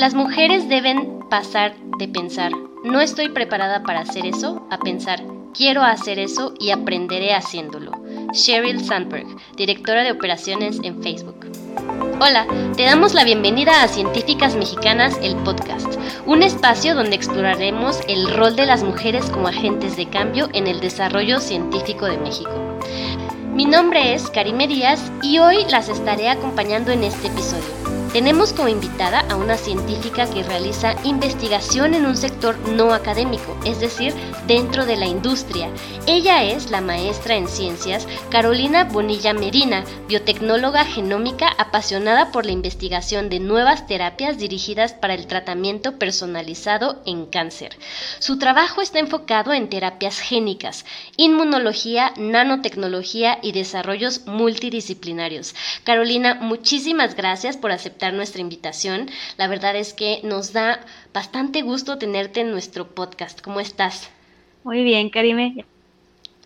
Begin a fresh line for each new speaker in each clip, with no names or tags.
Las mujeres deben pasar de pensar, no estoy preparada para hacer eso, a pensar, quiero hacer eso y aprenderé haciéndolo. Sheryl Sandberg, directora de operaciones en Facebook. Hola, te damos la bienvenida a Científicas Mexicanas, el podcast, un espacio donde exploraremos el rol de las mujeres como agentes de cambio en el desarrollo científico de México. Mi nombre es Karime Díaz y hoy las estaré acompañando en este episodio. Tenemos como invitada a una científica que realiza investigación en un sector no académico, es decir, dentro de la industria. Ella es la maestra en ciencias Carolina Bonilla Medina, biotecnóloga genómica apasionada por la investigación de nuevas terapias dirigidas para el tratamiento personalizado en cáncer. Su trabajo está enfocado en terapias génicas, inmunología, nanotecnología y desarrollos multidisciplinarios. Carolina, muchísimas gracias por aceptar nuestra invitación. La verdad es que nos da bastante gusto tenerte en nuestro podcast. ¿Cómo estás?
Muy bien, Karime.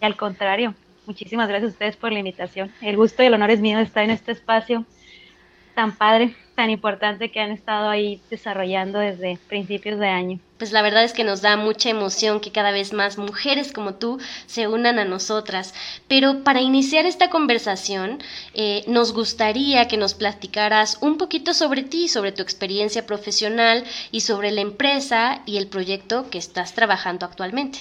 Al contrario, muchísimas gracias a ustedes por la invitación. El gusto y el honor es mío de estar en este espacio tan padre, tan importante que han estado ahí desarrollando desde principios de año.
Pues la verdad es que nos da mucha emoción que cada vez más mujeres como tú se unan a nosotras. Pero para iniciar esta conversación, eh, nos gustaría que nos platicaras un poquito sobre ti, sobre tu experiencia profesional y sobre la empresa y el proyecto que estás trabajando actualmente.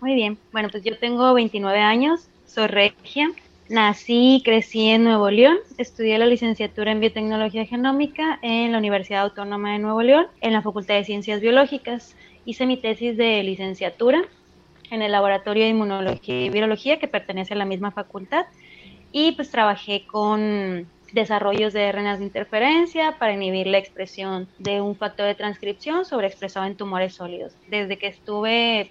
Muy bien, bueno, pues yo tengo 29 años, soy regia, Nací y crecí en Nuevo León. Estudié la licenciatura en biotecnología genómica en la Universidad Autónoma de Nuevo León, en la Facultad de Ciencias Biológicas. Hice mi tesis de licenciatura en el Laboratorio de Inmunología y Virología, que pertenece a la misma facultad. Y pues trabajé con desarrollos de RNAs de interferencia para inhibir la expresión de un factor de transcripción sobreexpresado en tumores sólidos. Desde que estuve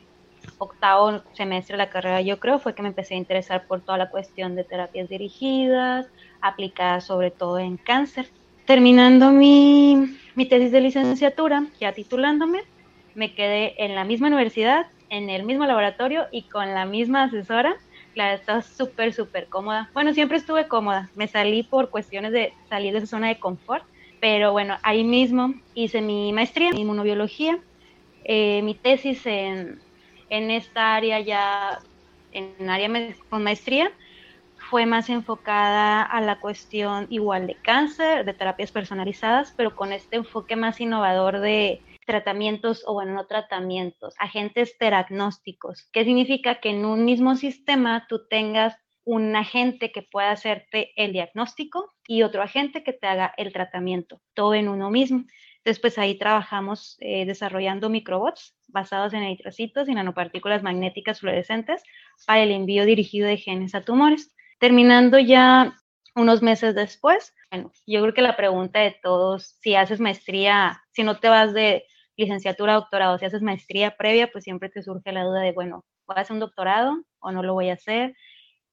octavo semestre de la carrera, yo creo, fue que me empecé a interesar por toda la cuestión de terapias dirigidas, aplicadas sobre todo en cáncer. Terminando mi, mi tesis de licenciatura, ya titulándome, me quedé en la misma universidad, en el mismo laboratorio y con la misma asesora. La estaba súper, súper cómoda. Bueno, siempre estuve cómoda. Me salí por cuestiones de salir de esa zona de confort, pero bueno, ahí mismo hice mi maestría en inmunobiología, eh, mi tesis en en esta área ya, en área con maestría, fue más enfocada a la cuestión igual de cáncer, de terapias personalizadas, pero con este enfoque más innovador de tratamientos o bueno, no tratamientos, agentes teragnósticos. ¿Qué significa que en un mismo sistema tú tengas un agente que pueda hacerte el diagnóstico y otro agente que te haga el tratamiento, todo en uno mismo. Después ahí trabajamos eh, desarrollando microbots basados en eritrocitos y nanopartículas magnéticas fluorescentes para el envío dirigido de genes a tumores. Terminando ya unos meses después, bueno, yo creo que la pregunta de todos, si haces maestría, si no te vas de licenciatura doctorado, si haces maestría previa, pues siempre te surge la duda de, bueno, ¿voy a hacer un doctorado o no lo voy a hacer?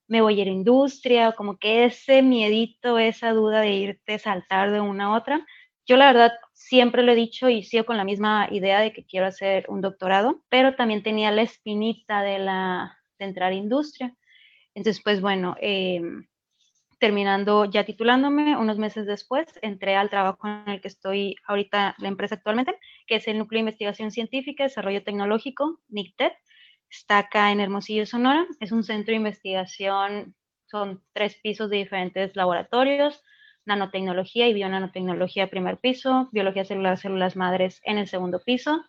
¿Me voy a ir a industria? Como que ese miedito, esa duda de irte, saltar de una a otra. Yo la verdad siempre lo he dicho y sigo con la misma idea de que quiero hacer un doctorado, pero también tenía la espinita de, la, de entrar a industria. Entonces, pues bueno, em, terminando ya titulándome, unos meses después, entré al trabajo en el que estoy ahorita, la empresa actualmente, que es el Núcleo de Investigación Científica y Desarrollo Tecnológico, NICTED. Está acá en Hermosillo, Sonora. Es un centro de investigación, son tres pisos de diferentes laboratorios, nanotecnología y bionanotecnología primer piso, biología celular, células madres en el segundo piso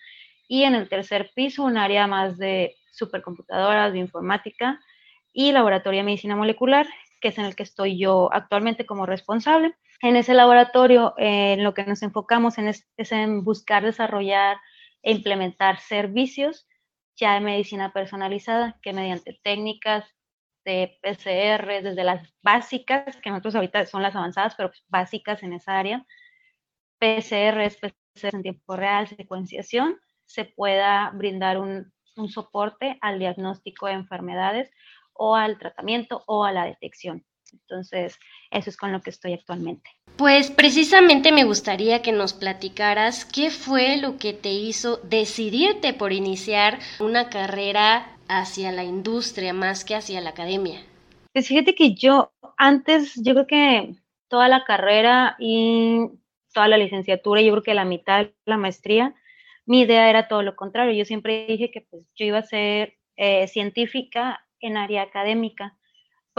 y en el tercer piso un área más de supercomputadoras, informática y laboratorio de medicina molecular, que es en el que estoy yo actualmente como responsable. En ese laboratorio eh, en lo que nos enfocamos en es, es en buscar desarrollar e implementar servicios ya de medicina personalizada que mediante técnicas de PCR, desde las básicas, que nosotros ahorita son las avanzadas, pero pues básicas en esa área, PCR, PCR en tiempo real, secuenciación, se pueda brindar un, un soporte al diagnóstico de enfermedades o al tratamiento o a la detección. Entonces, eso es con lo que estoy actualmente.
Pues precisamente me gustaría que nos platicaras qué fue lo que te hizo decidirte por iniciar una carrera hacia la industria más que hacia la academia?
Pues fíjate que yo antes, yo creo que toda la carrera y toda la licenciatura, yo creo que la mitad de la maestría, mi idea era todo lo contrario. Yo siempre dije que pues, yo iba a ser eh, científica en área académica,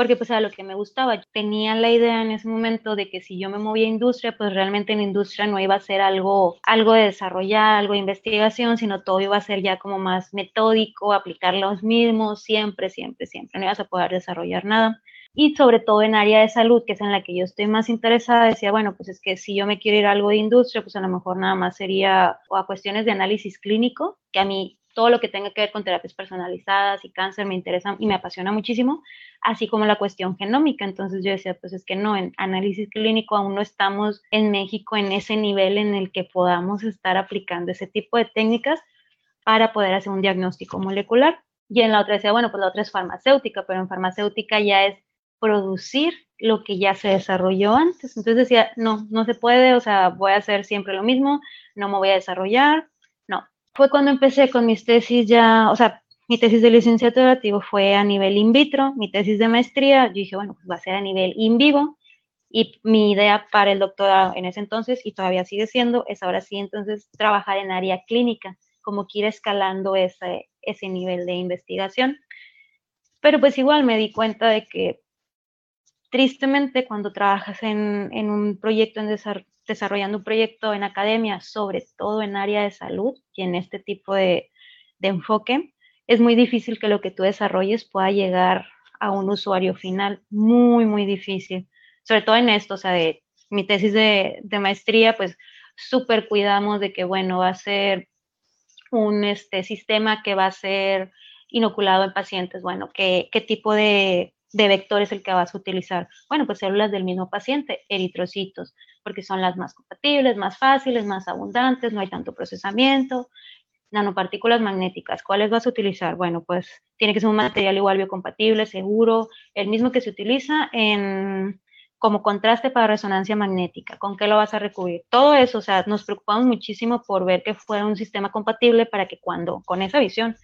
porque pues era lo que me gustaba. Tenía la idea en ese momento de que si yo me movía a industria, pues realmente en industria no iba a ser algo, algo de desarrollar, algo de investigación, sino todo iba a ser ya como más metódico, aplicar los mismos, siempre, siempre, siempre. No ibas a poder desarrollar nada. Y sobre todo en área de salud, que es en la que yo estoy más interesada, decía, bueno, pues es que si yo me quiero ir a algo de industria, pues a lo mejor nada más sería o a cuestiones de análisis clínico, que a mí todo lo que tenga que ver con terapias personalizadas y cáncer me interesa y me apasiona muchísimo, así como la cuestión genómica. Entonces yo decía, pues es que no, en análisis clínico aún no estamos en México en ese nivel en el que podamos estar aplicando ese tipo de técnicas para poder hacer un diagnóstico molecular. Y en la otra decía, bueno, pues la otra es farmacéutica, pero en farmacéutica ya es producir lo que ya se desarrolló antes. Entonces decía, no, no se puede, o sea, voy a hacer siempre lo mismo, no me voy a desarrollar, fue cuando empecé con mis tesis ya, o sea, mi tesis de licenciatura digo, fue a nivel in vitro, mi tesis de maestría, yo dije, bueno, pues va a ser a nivel in vivo, y mi idea para el doctorado en ese entonces, y todavía sigue siendo, es ahora sí entonces trabajar en área clínica, como que ir escalando ese, ese nivel de investigación. Pero pues igual me di cuenta de que tristemente cuando trabajas en, en un proyecto en desarrollando un proyecto en academia, sobre todo en área de salud y en este tipo de, enfoque, es muy difícil que lo que tú desarrolles pueda llegar a un usuario final. Muy, muy difícil. Sobre todo en esto, o sea, de mi tesis de, maestría, pues súper cuidamos de que, bueno, va a ser un este, sistema que va a ser inoculado en pacientes. Bueno, ¿qué, qué tipo de, de vector es el que vas a utilizar? Bueno, pues células del mismo paciente, eritrocitos, porque son las más compatibles, más fáciles, más abundantes, no hay tanto procesamiento. Nanopartículas magnéticas, ¿cuáles vas a utilizar? Bueno, pues tiene que ser un material igual biocompatible, seguro, el mismo que se utiliza en como contraste para resonancia magnética, ¿con qué lo vas a recubrir? Todo eso, o sea, nos preocupamos muchísimo por ver que fuera un sistema compatible para que cuando con esa visión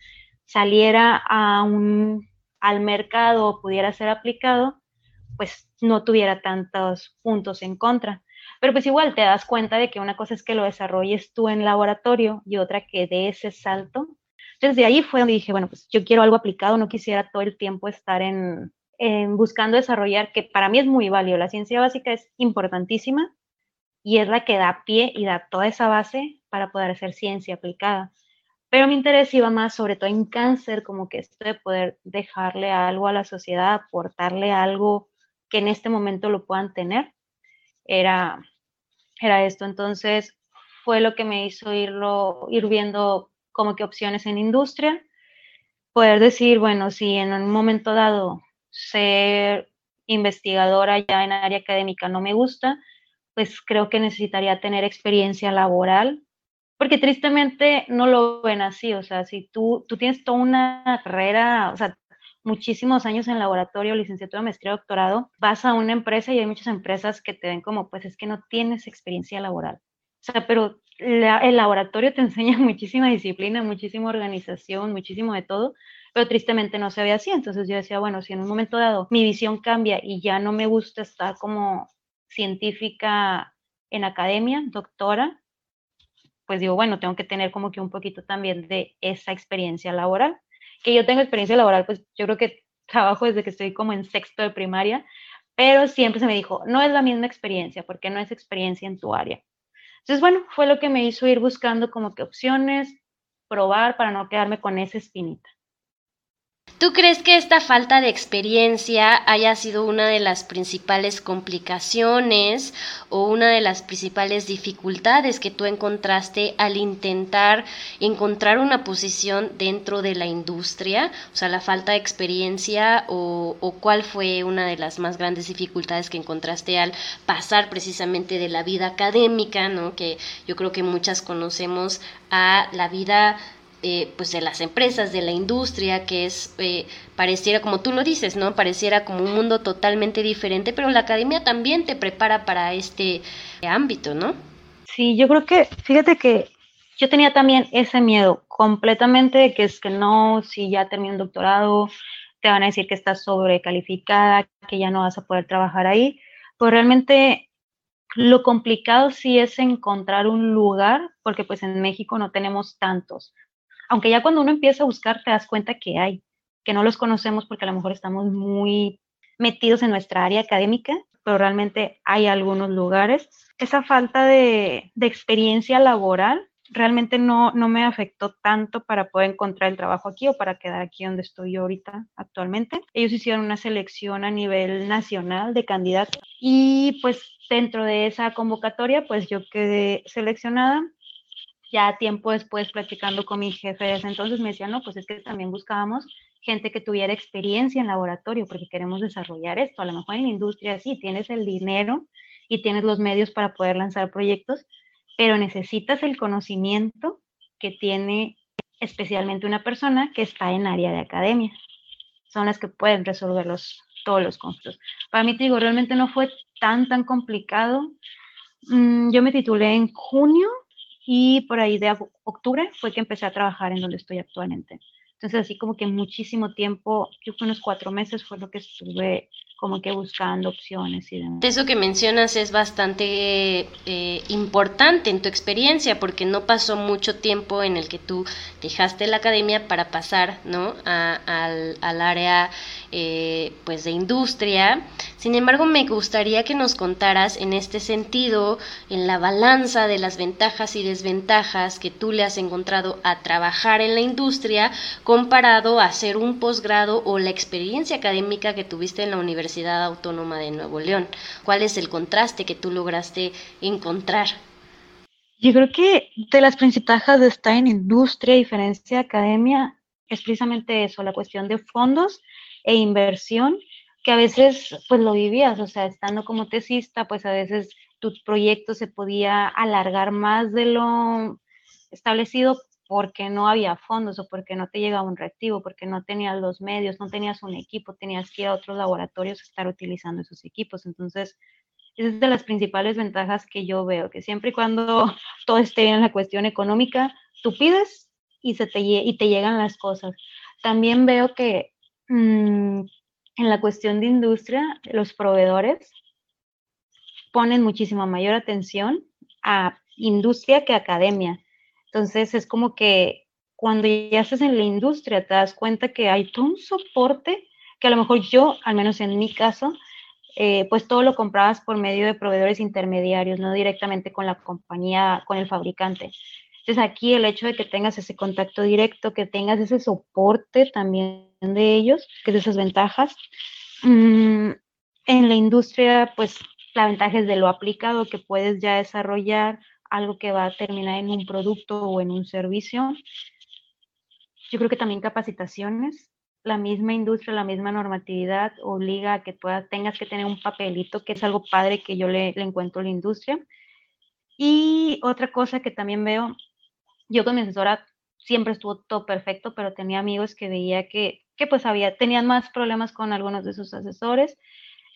saliera a un al mercado pudiera ser aplicado, pues no tuviera tantos puntos en contra. Pero pues igual te das cuenta de que una cosa es que lo desarrolles tú en laboratorio y otra que de ese salto. Entonces de ahí fue donde dije, bueno, pues yo quiero algo aplicado, no quisiera todo el tiempo estar en, en buscando desarrollar, que para mí es muy válido. La ciencia básica es importantísima y es la que da pie y da toda esa base para poder hacer ciencia aplicada. Pero mi interés iba más sobre todo en cáncer, como que esto de poder dejarle algo a la sociedad, aportarle algo que en este momento lo puedan tener, era, era esto. Entonces fue lo que me hizo irlo, ir viendo como que opciones en industria, poder decir, bueno, si en un momento dado ser investigadora ya en área académica no me gusta, pues creo que necesitaría tener experiencia laboral porque tristemente no lo ven así, o sea, si tú, tú tienes toda una carrera, o sea, muchísimos años en laboratorio, licenciatura, maestría, doctorado, vas a una empresa y hay muchas empresas que te ven como, pues es que no tienes experiencia laboral. O sea, pero el laboratorio te enseña muchísima disciplina, muchísima organización, muchísimo de todo, pero tristemente no se ve así. Entonces yo decía, bueno, si en un momento dado mi visión cambia y ya no me gusta estar como científica en academia, doctora, pues digo, bueno, tengo que tener como que un poquito también de esa experiencia laboral. Que yo tengo experiencia laboral, pues yo creo que trabajo desde que estoy como en sexto de primaria, pero siempre se me dijo, no es la misma experiencia, porque no es experiencia en tu área. Entonces, bueno, fue lo que me hizo ir buscando como que opciones, probar para no quedarme con esa espinita.
¿Tú crees que esta falta de experiencia haya sido una de las principales complicaciones o una de las principales dificultades que tú encontraste al intentar encontrar una posición dentro de la industria? O sea, la falta de experiencia o, cuál fue una de las más grandes dificultades que encontraste al pasar precisamente de la vida académica, ¿no? Que yo creo que muchas conocemos a la vida pues de las empresas, de la industria, que es, eh, pareciera, como tú lo dices, ¿no? Pareciera como un mundo totalmente diferente, pero la academia también te prepara para este ámbito, ¿no?
Sí, yo creo que, fíjate que yo tenía también ese miedo completamente de que es que no, si ya terminé un doctorado, te van a decir que estás sobrecalificada, que ya no vas a poder trabajar ahí. Pues realmente Lo complicado sí es encontrar un lugar, porque pues en México no tenemos tantos. Aunque ya cuando uno empieza a buscar te das cuenta que hay, que no los conocemos porque a lo mejor estamos muy metidos en nuestra área académica, pero realmente hay algunos lugares. Esa falta de, experiencia laboral realmente no, no me afectó tanto para poder encontrar el trabajo aquí o para quedar aquí donde estoy ahorita actualmente. Ellos hicieron una selección a nivel nacional de candidatos y pues dentro de esa convocatoria pues yo quedé seleccionada. Ya tiempo después platicando con mi jefe de entonces me decía, no, pues es que también buscábamos gente que tuviera experiencia en laboratorio porque queremos desarrollar esto. A lo mejor en la industria sí, tienes el dinero y tienes los medios para poder lanzar proyectos, pero necesitas el conocimiento que tiene especialmente una persona que está en área de academia. Son las que pueden resolver los, todos los conflictos. Para mí, te digo, realmente no fue tan, tan complicado. Mm, yo me titulé en junio y por ahí de octubre fue que empecé a trabajar en donde estoy actualmente. Entonces, así como que muchísimo tiempo, yo fue unos cuatro meses fue lo que estuve como que buscando opciones y demás.
Eso que mencionas es bastante eh, importante en tu experiencia porque no pasó mucho tiempo en el que tú dejaste la academia para pasar ¿no? al, al, área eh, pues de industria. Sin embargo, me gustaría que nos contaras en este sentido, en la balanza de las ventajas y desventajas que tú le has encontrado a trabajar en la industria comparado a hacer un posgrado o la experiencia académica que tuviste en la Universidad Autónoma de Nuevo León. ¿Cuál es el contraste que tú lograste encontrar?
Yo creo que de las principales de estar en industria, diferencia academia, es precisamente eso, la cuestión de fondos e inversión, que a veces pues lo vivías, o sea, estando como tesista, pues a veces tu proyecto se podía alargar más de lo establecido porque no había fondos o porque no te llegaba un reactivo, porque no tenías los medios, no tenías un equipo, tenías que ir a otros laboratorios a estar utilizando esos equipos. Entonces, esa es de las principales ventajas que yo veo, que siempre y cuando todo esté bien en la cuestión económica, tú pides y, se te, y te llegan las cosas. También veo que Mm, en la cuestión de industria, los proveedores ponen muchísima mayor atención a industria que a academia. Entonces es como que cuando ya estás en la industria te das cuenta que hay todo un soporte que a lo mejor yo, al menos en mi caso, eh, pues todo lo comprabas por medio de proveedores intermediarios, no directamente con la compañía, con el fabricante. Entonces aquí el hecho de que tengas ese contacto directo, que tengas ese soporte también de ellos, que es esas ventajas. Mm, en la industria, pues la ventaja es de lo aplicado, que puedes ya desarrollar algo que va a terminar en un producto o en un servicio. Yo creo que también capacitaciones. La misma industria, la misma normatividad obliga a que puedas, tengas que tener un papelito, que es algo padre que yo le, le encuentro a la industria. Y otra cosa que también veo yo con mi asesora siempre estuvo todo perfecto, pero tenía amigos que veía que, pues había, tenían más problemas con algunos de sus asesores,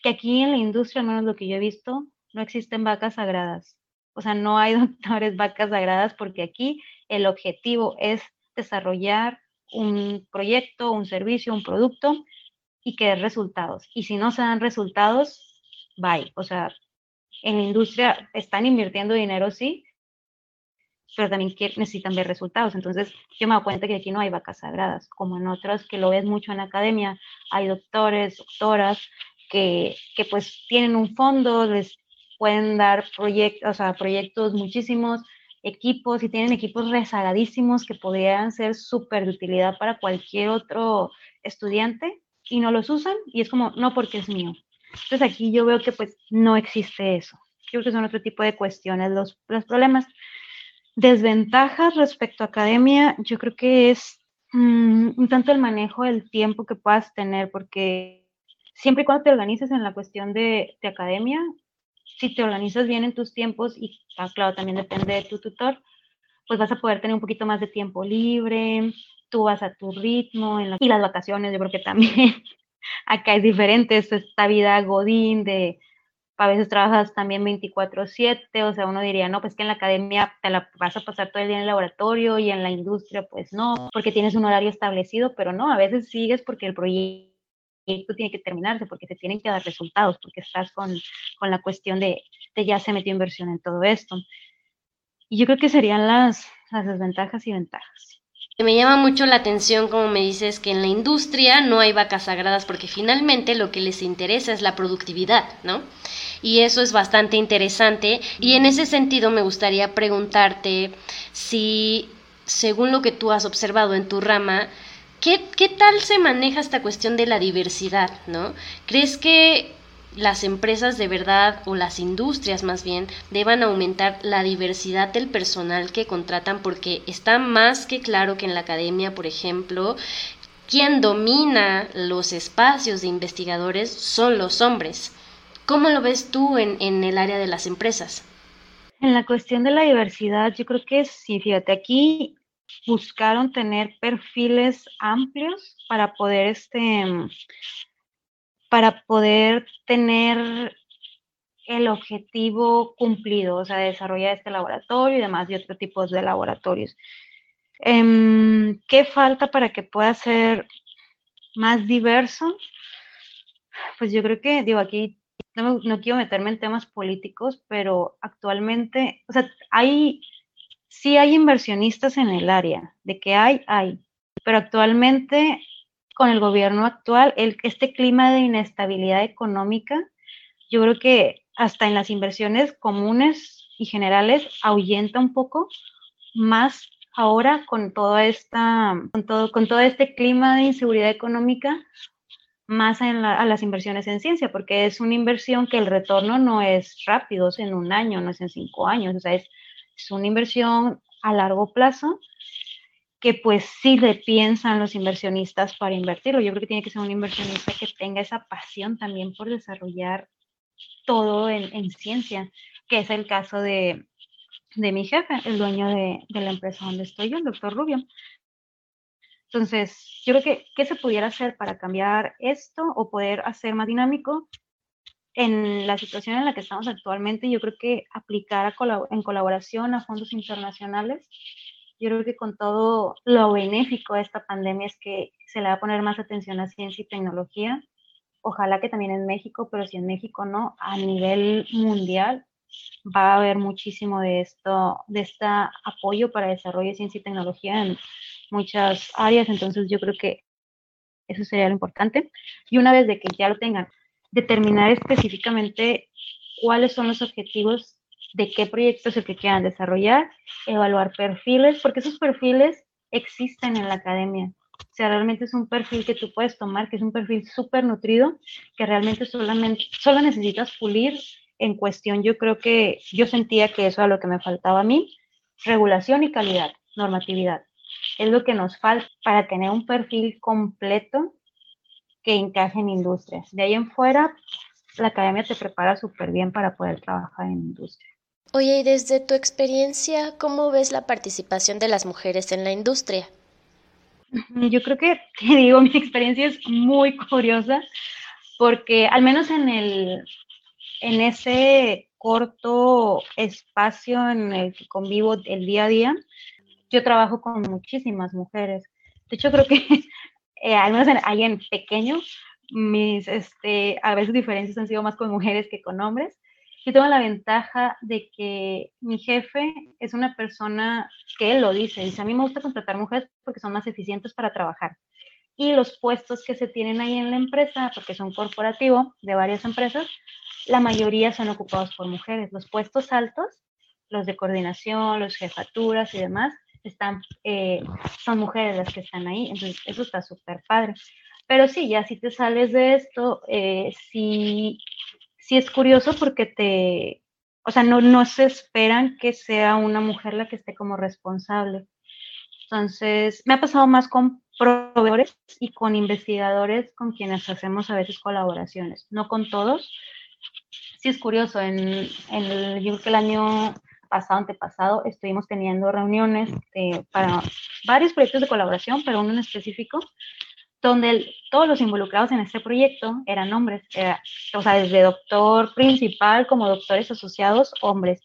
que aquí en la industria, al menos lo que yo he visto, no existen vacas sagradas. O sea, no hay doctores vacas sagradas porque aquí el objetivo es desarrollar un proyecto, un servicio, un producto y que dé resultados. Y si no se dan resultados, bye. O sea, en la industria están invirtiendo dinero, sí, pero también necesitan ver resultados. Entonces, yo me doy cuenta que aquí no hay vacas sagradas, como en otras que lo ves mucho en la academia, hay doctores, doctoras que, que pues tienen un fondo, les pueden dar proyectos, o sea, proyectos muchísimos, equipos y tienen equipos rezagadísimos que podrían ser súper de utilidad para cualquier otro estudiante y no los usan y es como, no porque es mío. Entonces aquí yo veo que pues no existe eso. Yo creo que son otro tipo de cuestiones los, los problemas. Desventajas respecto a academia, yo creo que es mm, un tanto el manejo del tiempo que puedas tener, porque siempre y cuando te organizas en la cuestión de, de academia, si te organizas bien en tus tiempos, y ah, claro, también depende de tu tutor, pues vas a poder tener un poquito más de tiempo libre, tú vas a tu ritmo, y las vacaciones, yo creo que también. Acá es diferente, es esta vida godín de a veces trabajas también 24/7, o sea, uno diría, no, pues que en la academia te la vas a pasar todo el día en el laboratorio y en la industria, pues no, porque tienes un horario establecido, pero no, a veces sigues porque el proyecto tiene que terminarse, porque se tienen que dar resultados, porque estás con, con la cuestión de, de ya se metió inversión en todo esto. Y yo creo que serían las, las desventajas y ventajas.
Me llama mucho la atención, como me dices, que en la industria no hay vacas sagradas porque finalmente lo que les interesa es la productividad, ¿no? Y eso es bastante interesante. Y en ese sentido me gustaría preguntarte si, según lo que tú has observado en tu rama, ¿qué, qué tal se maneja esta cuestión de la diversidad, ¿no? ¿Crees que las empresas de verdad o las industrias más bien deban aumentar la diversidad del personal que contratan porque está más que claro que en la academia, por ejemplo, quien domina los espacios de investigadores son los hombres. ¿Cómo lo ves tú en, en el área de las empresas?
En la cuestión de la diversidad, yo creo que sí, fíjate, aquí buscaron tener perfiles amplios para poder este, para poder tener el objetivo cumplido, o sea, desarrollar este laboratorio y demás, y otros tipos de laboratorios. Em, ¿Qué falta para que pueda ser más diverso? Pues yo creo que, digo, aquí no, no, quiero meterme en temas políticos, pero actualmente, o sea, hay, sí hay inversionistas en el área, de que hay, hay, pero actualmente con el gobierno actual, este clima de inestabilidad económica, yo creo que hasta en las inversiones comunes y generales ahuyenta un poco más ahora con todo, este clima de inseguridad económica, más en a las inversiones en ciencia, porque es una inversión que el retorno no es rápido, es en un año, no es en cinco años, o sea, es una inversión a largo plazo que pues sí le piensan los inversionistas para invertirlo. Yo creo que tiene que ser un inversionista que tenga esa pasión también por desarrollar todo en, ciencia, que es el caso de, mi jefe, el dueño de, la empresa donde estoy yo, el doctor Rubio. Entonces, yo creo que, ¿qué se pudiera hacer para cambiar esto o poder hacer más dinámico? En la situación en la que estamos actualmente, yo creo que aplicar en colaboración a fondos internacionales yo creo que con todo lo benéfico de esta pandemia es que se le va a poner más atención a ciencia y tecnología. Ojalá que también en México, pero si en México no, a nivel mundial va a haber muchísimo de esto, de este apoyo para desarrollo de ciencia y tecnología en muchas áreas. Entonces yo creo que eso sería lo importante. Y una vez de que ya lo tengan, determinar específicamente cuáles son los objetivos de qué proyectos el que quieran desarrollar, evaluar perfiles, porque esos perfiles existen en la academia. O sea, realmente es un perfil que tú puedes tomar, que es un perfil súper nutrido, que realmente solamente, solo necesitas pulir en cuestión. Yo creo que yo sentía que eso era lo que me faltaba a mí, regulación y calidad, normatividad. Es lo que nos falta para tener un perfil completo que encaje en industrias. De ahí en fuera, la academia te prepara súper bien para poder trabajar en industria.
Oye, y desde tu experiencia, ¿cómo ves la participación de las mujeres en la industria?
Yo creo que, te digo, mi experiencia es muy curiosa porque al menos en, el, en ese corto espacio en el que convivo el día a día, yo trabajo con muchísimas mujeres. De hecho, creo que eh, al menos ahí en pequeño, mis este, a veces diferencias han sido más con mujeres que con hombres yo tengo la ventaja de que mi jefe es una persona que él lo dice, dice, a mí me gusta contratar mujeres porque son más eficientes para trabajar. Y los puestos que se tienen ahí en la empresa, porque son corporativo de varias empresas, la mayoría son ocupados por mujeres. Los puestos altos, los de coordinación, los jefaturas y demás, están, eh, son mujeres las que están ahí. Entonces, eso está súper padre. Pero sí, ya si te sales de esto, eh, si sí es curioso porque te, o sea, no, no se esperan que sea una mujer la que esté como responsable. Entonces, me ha pasado más con proveedores y con investigadores con quienes hacemos a veces colaboraciones, no con todos. Sí es curioso, en, en el, yo creo que el año pasado, antepasado, estuvimos teniendo reuniones eh, para varios proyectos de colaboración, pero uno en específico, donde todos los involucrados en este proyecto eran hombres, o sea, desde doctor principal como doctores asociados, hombres.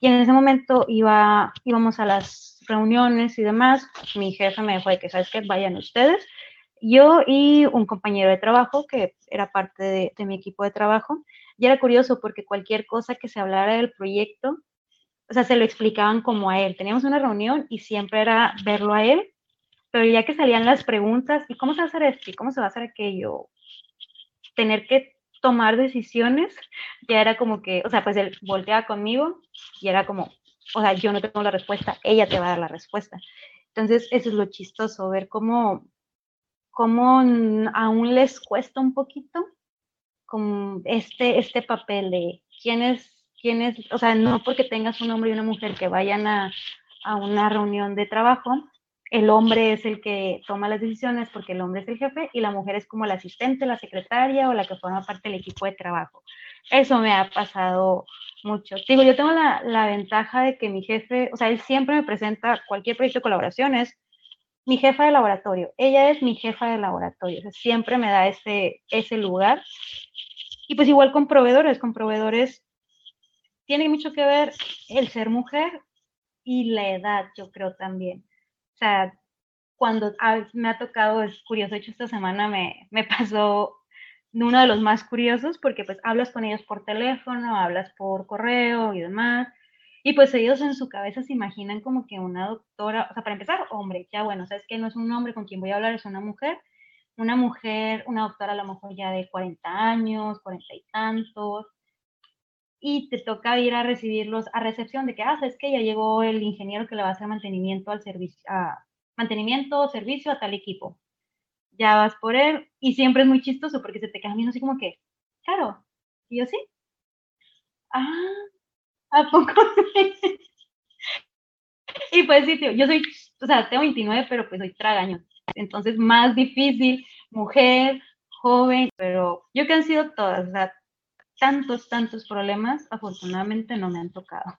Y en ese momento iba, íbamos a las reuniones y demás, mi jefe me dijo de que, ¿sabes qué? Vayan ustedes. Yo y un compañero de trabajo, que era parte de, de mi equipo de trabajo, Y era curioso porque cualquier cosa que se hablara del proyecto, o sea, se lo explicaban como a él. Teníamos una reunión y siempre era verlo a él, pero ya que salían las preguntas, ¿y cómo se va a hacer esto? ¿Y cómo se va a hacer aquello? Tener que tomar decisiones, ya era como que, o sea, pues él volteaba conmigo y era como, o sea, yo no tengo la respuesta, ella te va a dar la respuesta. Entonces, eso es lo chistoso, ver cómo, cómo aún les cuesta un poquito como este, este papel de quién es, quién es, o sea, no porque tengas un hombre y una mujer que vayan a, a una reunión de trabajo, el hombre es el que toma las decisiones porque el hombre es el jefe y la mujer es como la asistente, la secretaria o la que forma parte del equipo de trabajo. Eso me ha pasado mucho. Digo, yo tengo la, ventaja de que mi jefe, o sea, él siempre me presenta cualquier proyecto de colaboración, es mi jefa de laboratorio. Ella es mi jefa de laboratorio. Siempre me da ese lugar. Y pues igual con proveedores, con proveedores tiene mucho que ver el ser mujer y la edad, yo creo también sea, cuando me ha tocado, es curioso, de hecho esta semana me, me pasó uno de los más curiosos porque pues hablas con ellos por teléfono, hablas por correo y demás, y pues ellos en su cabeza se imaginan como que una doctora, o sea, para empezar, hombre, ya bueno, sabes que no es un hombre con quien voy a hablar, es una mujer, una mujer, una doctora a lo mejor ya de 40 años, 40 y tantos, y te toca ir a recibirlos a recepción de que, ah, es que ya llegó el ingeniero que le va a hacer mantenimiento al servicio, a mantenimiento servicio a tal equipo. Ya vas por él y siempre es muy chistoso porque se te queda viendo así como que, claro, y yo sí. Ah, ¿a poco Y pues sí, tío, yo soy, o sea, tengo 29, pero pues soy tragaño. Entonces, más difícil, mujer, joven, pero yo que han sido todas, o sea, tantos, tantos problemas, afortunadamente no me han tocado.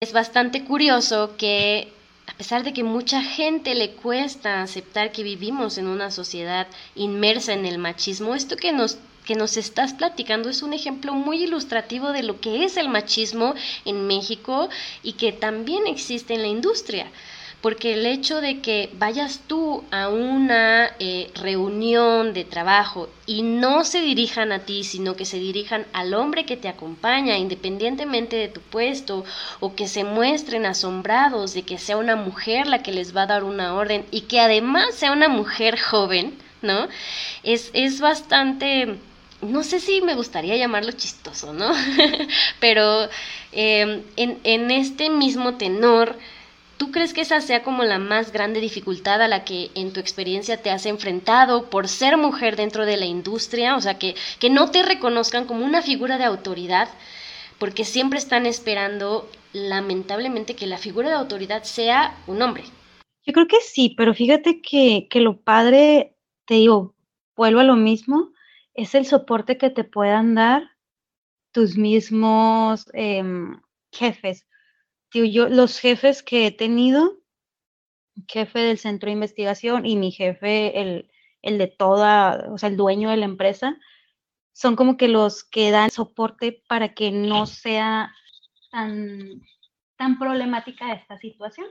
Es bastante curioso que a pesar de que mucha gente le cuesta aceptar que vivimos en una sociedad inmersa en el machismo, esto que nos que nos estás platicando es un ejemplo muy ilustrativo de lo que es el machismo en México y que también existe en la industria porque el hecho de que vayas tú a una eh, reunión de trabajo y no se dirijan a ti, sino que se dirijan al hombre que te acompaña, independientemente de tu puesto, o que se muestren asombrados de que sea una mujer la que les va a dar una orden y que además sea una mujer joven, ¿no? Es, es bastante no sé si me gustaría llamarlo chistoso, ¿no? Pero eh, en, en, este mismo tenor, ¿Tú crees que esa sea como la más grande dificultad a la que en tu experiencia te has enfrentado por ser mujer dentro de la industria? O sea, que, que no te reconozcan como una figura de autoridad, porque siempre están esperando, lamentablemente, que la figura de autoridad sea un hombre.
Yo creo que sí, pero fíjate que, que lo padre, te digo, vuelvo a lo mismo, es el soporte que te puedan dar tus mismos em, jefes yo, los jefes que he tenido, jefe del centro de investigación y mi jefe, el, el de toda, o sea, el dueño de la empresa, son como que los que dan soporte para que no sea tan, tan problemática esta situación.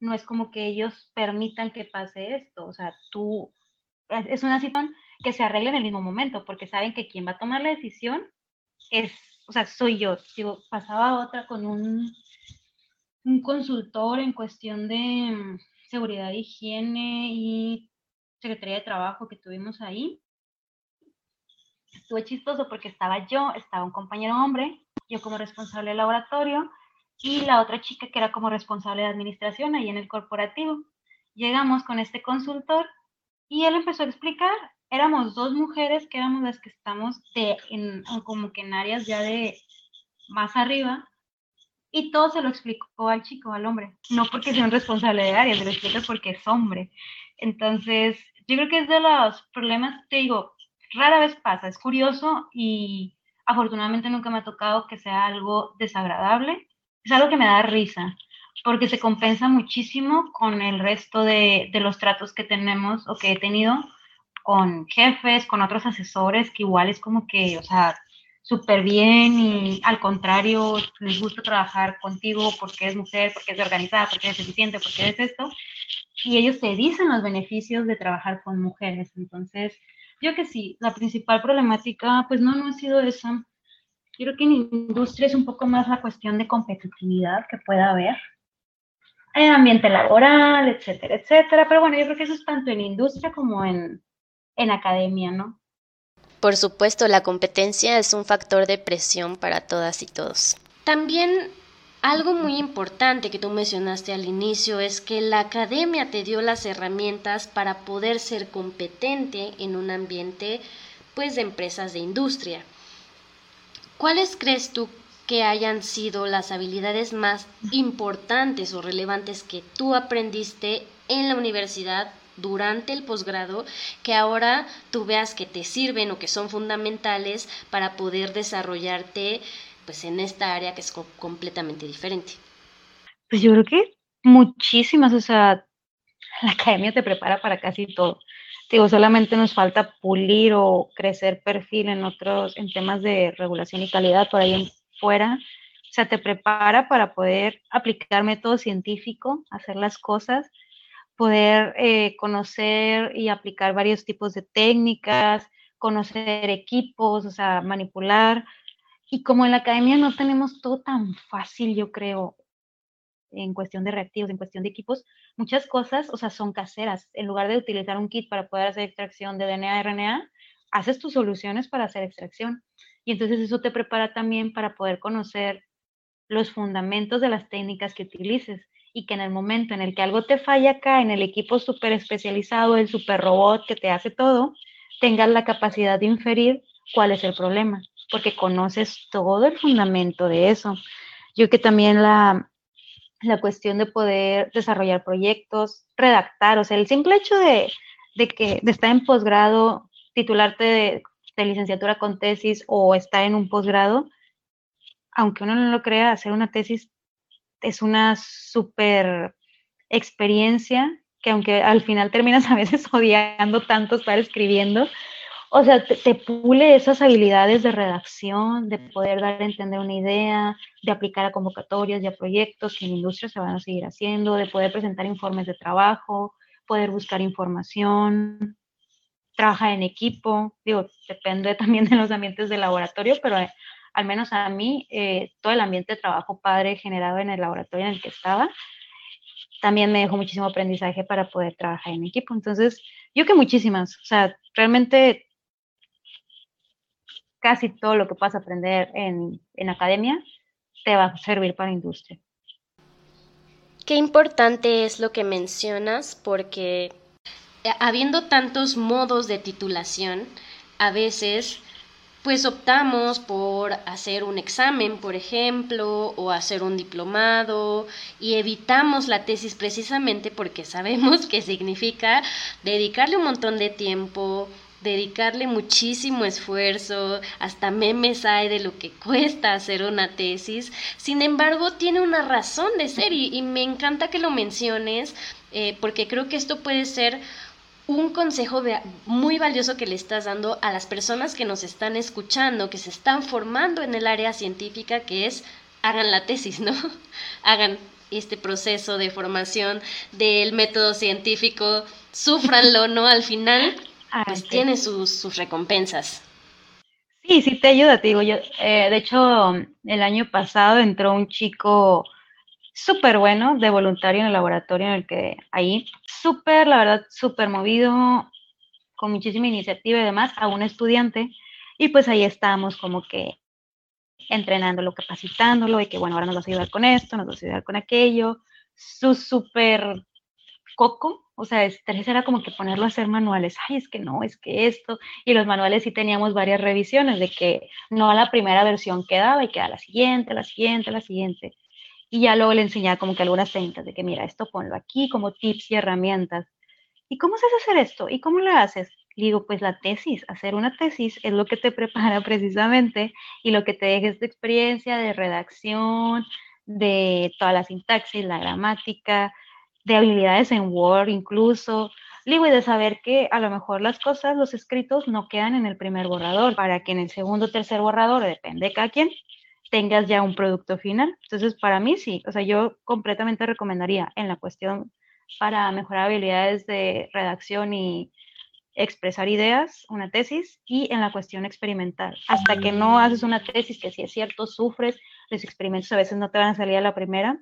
No es como que ellos permitan que pase esto, o sea, tú, es una situación que se arregla en el mismo momento, porque saben que quien va a tomar la decisión es, o sea, soy yo. Digo, pasaba otra con un un consultor en cuestión de mm, seguridad, higiene y Secretaría de Trabajo que tuvimos ahí. Estuve chistoso porque estaba yo, estaba un compañero hombre, yo como responsable del laboratorio y la otra chica que era como responsable de administración ahí en el corporativo. Llegamos con este consultor y él empezó a explicar, éramos dos mujeres que éramos las que estamos de, en, como que en áreas ya de más arriba y todo se lo explicó al chico, al hombre. No porque sea un responsable de área, se lo explica porque es hombre. Entonces, yo creo que es de los problemas, te digo, rara vez pasa, es curioso y afortunadamente nunca me ha tocado que sea algo desagradable. Es algo que me da risa, porque se compensa muchísimo con el resto de, de los tratos que tenemos o que he tenido con jefes, con otros asesores, que igual es como que, o sea, súper bien y al contrario, les gusta trabajar contigo porque es mujer, porque es organizada, porque es eficiente, porque es esto. Y ellos te dicen los beneficios de trabajar con mujeres. Entonces, yo que sí, la principal problemática, pues no, no ha sido esa. Yo creo que en industria es un poco más la cuestión de competitividad que pueda haber. En ambiente laboral, etcétera, etcétera. Pero bueno, yo creo que eso es tanto en industria como en, en academia, ¿no?
Por supuesto, la competencia es un factor de presión para todas y todos. También algo muy importante que tú mencionaste al inicio es que la academia te dio las herramientas para poder ser competente en un ambiente pues de empresas de industria. ¿Cuáles crees tú que hayan sido las habilidades más importantes o relevantes que tú aprendiste en la universidad durante el posgrado que ahora tú veas que te sirven o que son fundamentales para poder desarrollarte pues en esta área que es completamente diferente?
Pues yo creo que muchísimas, o sea, la academia te prepara para casi todo. Digo, solamente nos falta pulir o crecer perfil en otros, en temas de regulación y calidad por ahí en fuera. O sea, te prepara para poder aplicar método científico, hacer las cosas, poder eh, conocer y aplicar varios tipos de técnicas, conocer equipos, o sea, manipular. Y como en la academia no tenemos todo tan fácil, yo creo, en cuestión de reactivos, en cuestión de equipos, muchas cosas, o sea, son caseras. En lugar de utilizar un kit para poder hacer extracción de DNA, RNA, haces tus soluciones para hacer extracción. Y entonces eso te prepara también para poder conocer los fundamentos de las técnicas que utilices y que en el momento en el que algo te falla acá, en el equipo súper especializado, el super robot que te hace todo, tengas la capacidad de inferir cuál es el problema porque conoces todo el fundamento de eso. Yo que también la, la cuestión de poder desarrollar proyectos, redactar, o sea, el simple hecho de, de que de estar en posgrado, titularte de, de, licenciatura con tesis o estar en un posgrado, aunque uno no lo crea, hacer una tesis es una súper experiencia que aunque al final terminas a veces odiando tanto estar escribiendo, o sea, te, pule esas habilidades de redacción, de poder dar a entender una idea, de aplicar a convocatorias y a proyectos que en industria se van a seguir haciendo, de poder presentar informes de trabajo, poder buscar información, trabajar en equipo, digo, depende también de los ambientes de laboratorio, pero al menos a mí, eh, todo el ambiente de trabajo padre generado en el laboratorio en el que estaba, también me dejó muchísimo aprendizaje para poder trabajar en equipo. Entonces, yo que muchísimas, o sea, realmente casi todo lo que puedas aprender en, en academia te va a servir para industria.
Qué importante es lo que mencionas porque eh, habiendo tantos modos de titulación, a veces pues optamos por hacer un examen, por ejemplo, o hacer un diplomado y evitamos la tesis precisamente porque sabemos que significa dedicarle un montón de tiempo, dedicarle muchísimo esfuerzo, hasta memes hay de lo que cuesta hacer una tesis, sin embargo tiene una razón de ser y, me encanta que lo menciones eh, porque creo que esto puede ser un consejo muy valioso que le estás dando a las personas que nos están escuchando, que se están formando en el área científica, que es hagan la tesis, ¿no? hagan este proceso de formación del método científico, sufranlo, ¿no? Al final Ah, pues tiene sus, recompensas.
Sí, sí te ayuda, te digo yo. Eh, de hecho, el año pasado entró un chico súper bueno de voluntario en el laboratorio en el que ahí, súper, la verdad, súper movido, con muchísima iniciativa y demás, a un estudiante. Y pues ahí estábamos como que entrenándolo, capacitándolo, y que bueno, ahora nos vas a ayudar con esto, nos vas a ayudar con aquello. Su súper coco, o sea, estrés era como que ponerlo a hacer manuales, ay, es que no, es que esto, y los manuales sí teníamos varias revisiones de que no a la primera versión quedaba y queda la siguiente, la siguiente, la siguiente. Y ya luego le enseñaba como que algunas técnicas de que mira, esto ponlo aquí como tips y herramientas. ¿Y cómo sabes hacer esto? ¿Y cómo lo haces? digo, pues la tesis, hacer una tesis es lo que te prepara precisamente y lo que te deja esta experiencia de redacción, de toda la sintaxis, la gramática, de habilidades en Word incluso, digo, y de saber que a lo mejor las cosas, los escritos no quedan en el primer borrador, para que en el segundo o tercer borrador, depende de cada quien, tengas ya un producto final. Entonces, para mí sí, o sea, yo completamente recomendaría en la cuestión para mejorar habilidades de redacción y expresar ideas, una tesis, y en la cuestión experimental. Hasta que no haces una tesis, que si es cierto, sufres, los experimentos a veces no te van a salir a la primera,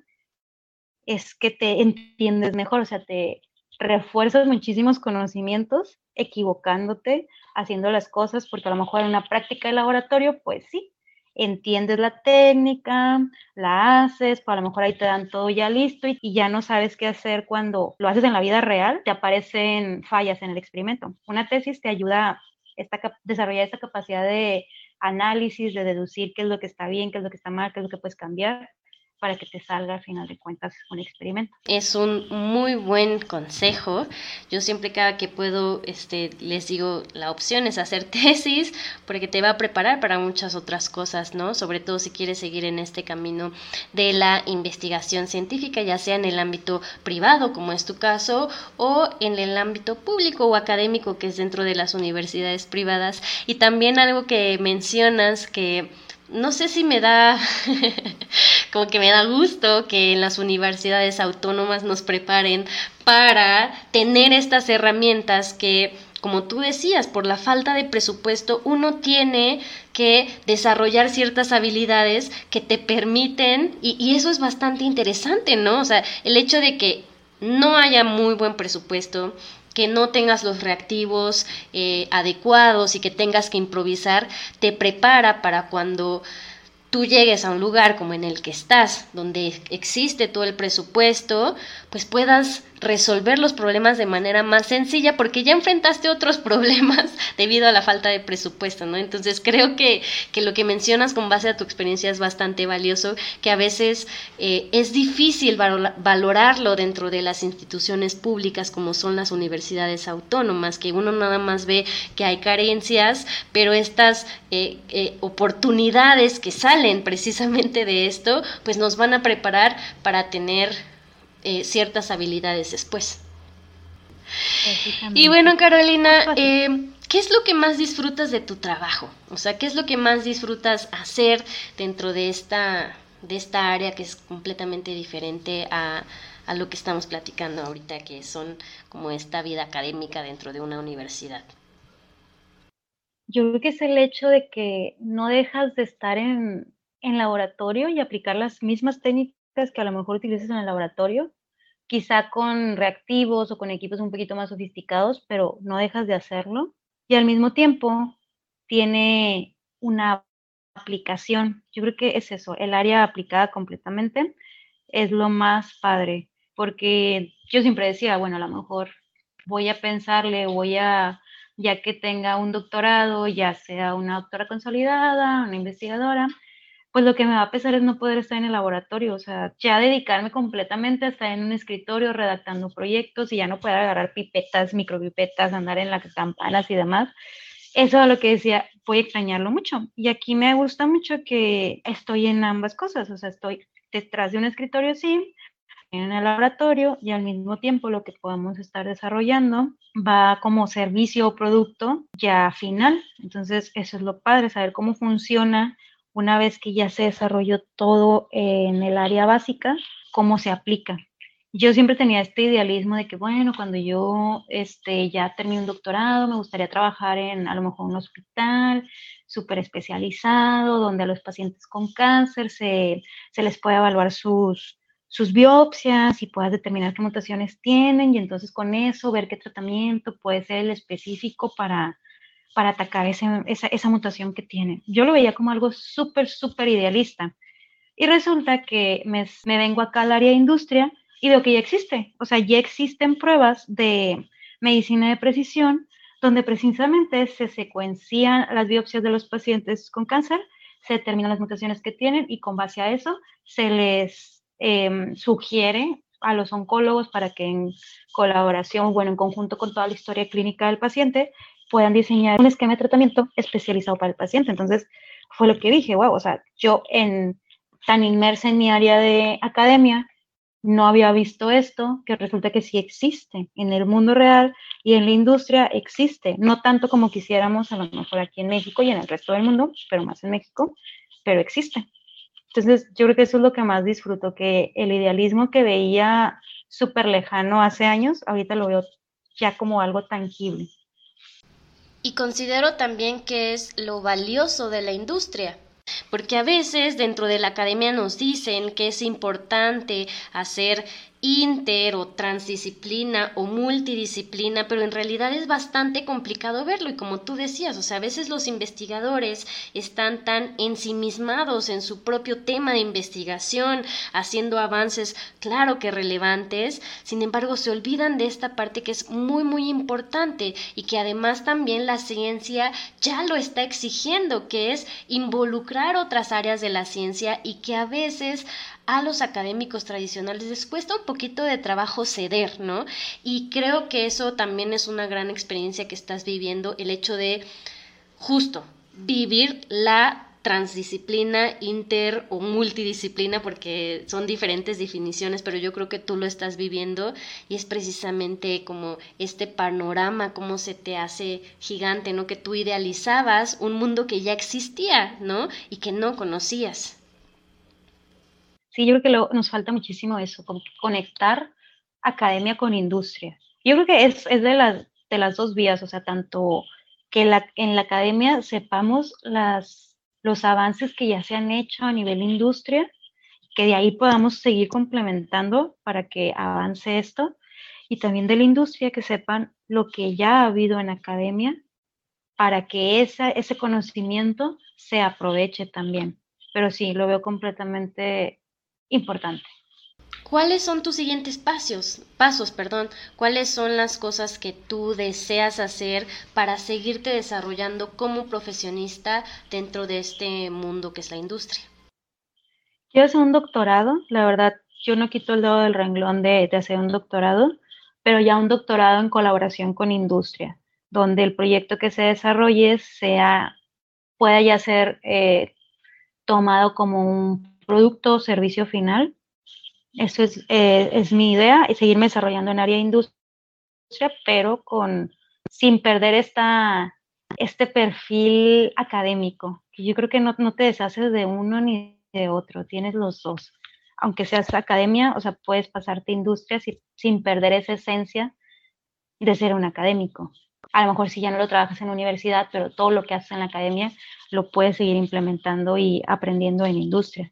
es que te entiendes mejor, o sea, te refuerzas muchísimos conocimientos equivocándote, haciendo las cosas, porque a lo mejor en una práctica de laboratorio, pues sí, entiendes la técnica, la haces, pues a lo mejor ahí te dan todo ya listo y, ya no sabes qué hacer cuando lo haces en la vida real, te aparecen fallas en el experimento. Una tesis te ayuda a desarrollar esta capacidad de análisis, de deducir qué es lo que está bien, qué es lo que está mal, qué es lo que puedes cambiar para que te salga al final de cuentas un experimento.
Es un muy buen consejo. Yo siempre cada que puedo este, les digo, la opción es hacer tesis porque te va a preparar para muchas otras cosas, ¿no? Sobre todo si quieres seguir en este camino de la investigación científica, ya sea en el ámbito privado, como es tu caso, o en el ámbito público o académico, que es dentro de las universidades privadas. Y también algo que mencionas que no sé si me da, como que me da gusto que en las universidades autónomas nos preparen para tener estas herramientas que, como tú decías, por la falta de presupuesto, uno tiene que desarrollar ciertas habilidades que te permiten, y, y eso es bastante interesante, ¿no? O sea, el hecho de que no haya muy buen presupuesto, que no tengas los reactivos eh, adecuados y que tengas que improvisar, te prepara para cuando tú llegues a un lugar como en el que estás, donde existe todo el presupuesto, pues puedas resolver los problemas de manera más sencilla porque ya enfrentaste otros problemas debido a la falta de presupuesto, ¿no? Entonces creo que, que lo que mencionas con base a tu experiencia es bastante valioso, que a veces eh, es difícil valorarlo dentro de las instituciones públicas como son las universidades autónomas, que uno nada más ve que hay carencias, pero estas eh, eh, oportunidades que salen precisamente de esto, pues nos van a preparar para tener eh, ciertas habilidades después. Y bueno, Carolina, eh, ¿qué es lo que más disfrutas de tu trabajo? O sea, ¿qué es lo que más disfrutas hacer dentro de esta, de esta área que es completamente diferente a, a lo que estamos platicando ahorita, que son como esta vida académica dentro de una universidad?
Yo creo que es el hecho de que no dejas de estar en, en laboratorio y aplicar las mismas técnicas que a lo mejor utilizas en el laboratorio, quizá con reactivos o con equipos un poquito más sofisticados, pero no dejas de hacerlo. Y al mismo tiempo tiene una aplicación. Yo creo que es eso, el área aplicada completamente es lo más padre, porque yo siempre decía, bueno, a lo mejor voy a pensarle, voy a, ya que tenga un doctorado, ya sea una doctora consolidada, una investigadora, pues lo que me va a pesar es no poder estar en el laboratorio, o sea, ya dedicarme completamente a estar en un escritorio redactando proyectos y ya no poder agarrar pipetas, micropipetas, andar en las campanas y demás. Eso es lo que decía, voy a extrañarlo mucho. Y aquí me gusta mucho que estoy en ambas cosas, o sea, estoy detrás de un escritorio, sí, en el laboratorio y al mismo tiempo lo que podamos estar desarrollando va como servicio o producto ya final. Entonces, eso es lo padre, saber cómo funciona una vez que ya se desarrolló todo en el área básica, cómo se aplica. Yo siempre tenía este idealismo de que, bueno, cuando yo este, ya termine un doctorado, me gustaría trabajar en a lo mejor un hospital súper especializado, donde a los pacientes con cáncer se, se les pueda evaluar sus, sus biopsias y puedas determinar qué mutaciones tienen y entonces con eso ver qué tratamiento puede ser el específico para, para atacar esa, mutación que tienen. Yo lo veía como algo súper, súper idealista. Y resulta que me, vengo acá al área de industria y veo que ya existe. O sea, ya existen pruebas de medicina de precisión donde precisamente se secuencian las biopsias de los pacientes con cáncer, se determinan las mutaciones que tienen y con base a eso se les em, sugiere a los oncólogos para que en colaboración, bueno, en conjunto con toda la historia clínica del paciente, puedan diseñar un esquema de tratamiento especializado para el paciente. Entonces, fue lo que dije, wow, o sea, yo en tan inmersa en mi área de academia, no había visto esto, que resulta que sí existe en el mundo real y en la industria existe, no tanto como quisiéramos a lo mejor aquí en México y en el resto del mundo, pero más en México, pero existe. Entonces, yo creo que eso es lo que más disfruto, que el idealismo que veía súper lejano hace años, ahorita lo veo ya como algo tangible.
Y considero también que es lo valioso de la industria. Porque a veces dentro de la academia nos dicen que es importante hacer inter o transdisciplina o multidisciplina, pero en realidad es bastante complicado verlo. Y como tú decías, o sea, a veces los investigadores están tan ensimismados en su propio tema de investigación, haciendo avances, claro que relevantes, sin embargo se olvidan de esta parte que es muy, muy importante y que además también la ciencia ya lo está exigiendo, que es involucrar otras áreas de la ciencia y que a veces a los académicos tradicionales les cuesta un poquito de trabajo ceder, ¿no? Y creo que eso también es una gran experiencia que estás viviendo, el hecho de justo vivir la transdisciplina, inter o multidisciplina, porque son diferentes definiciones, pero yo creo que tú lo estás viviendo y es precisamente como este panorama, cómo se te hace gigante, ¿no? Que tú idealizabas un mundo que ya existía, ¿no? Y que no conocías.
Sí, yo creo que nos falta muchísimo eso, como conectar academia con industria. Yo creo que es, es de, las, de las dos vías, o sea, tanto que la, en la academia sepamos las, los avances que ya se han hecho a nivel industria, que de ahí podamos seguir complementando para que avance esto, y también de la industria que sepan lo que ya ha habido en academia para que esa, ese conocimiento se aproveche también. Pero sí, lo veo completamente importante.
¿Cuáles son tus siguientes pasos? Pasos, perdón. ¿Cuáles son las cosas que tú deseas hacer para seguirte desarrollando como profesionista dentro de este mundo que es la industria?
Quiero hacer un doctorado. La verdad, yo no quito el dedo del renglón de, hacer un doctorado, pero ya un doctorado en colaboración con industria, donde el proyecto que se desarrolle sea pueda ya ser eh, tomado como un producto o servicio final. Eso es, eh, es mi idea, y seguirme desarrollando en área de industria, pero con, sin perder esta, este perfil académico, que yo creo que no, no te deshaces de uno ni de otro, tienes los dos. Aunque seas academia, o sea, puedes pasarte industria sin perder esa esencia de ser un académico. A lo mejor si ya no lo trabajas en universidad, pero todo lo que haces en la academia lo puedes seguir implementando y aprendiendo en industria.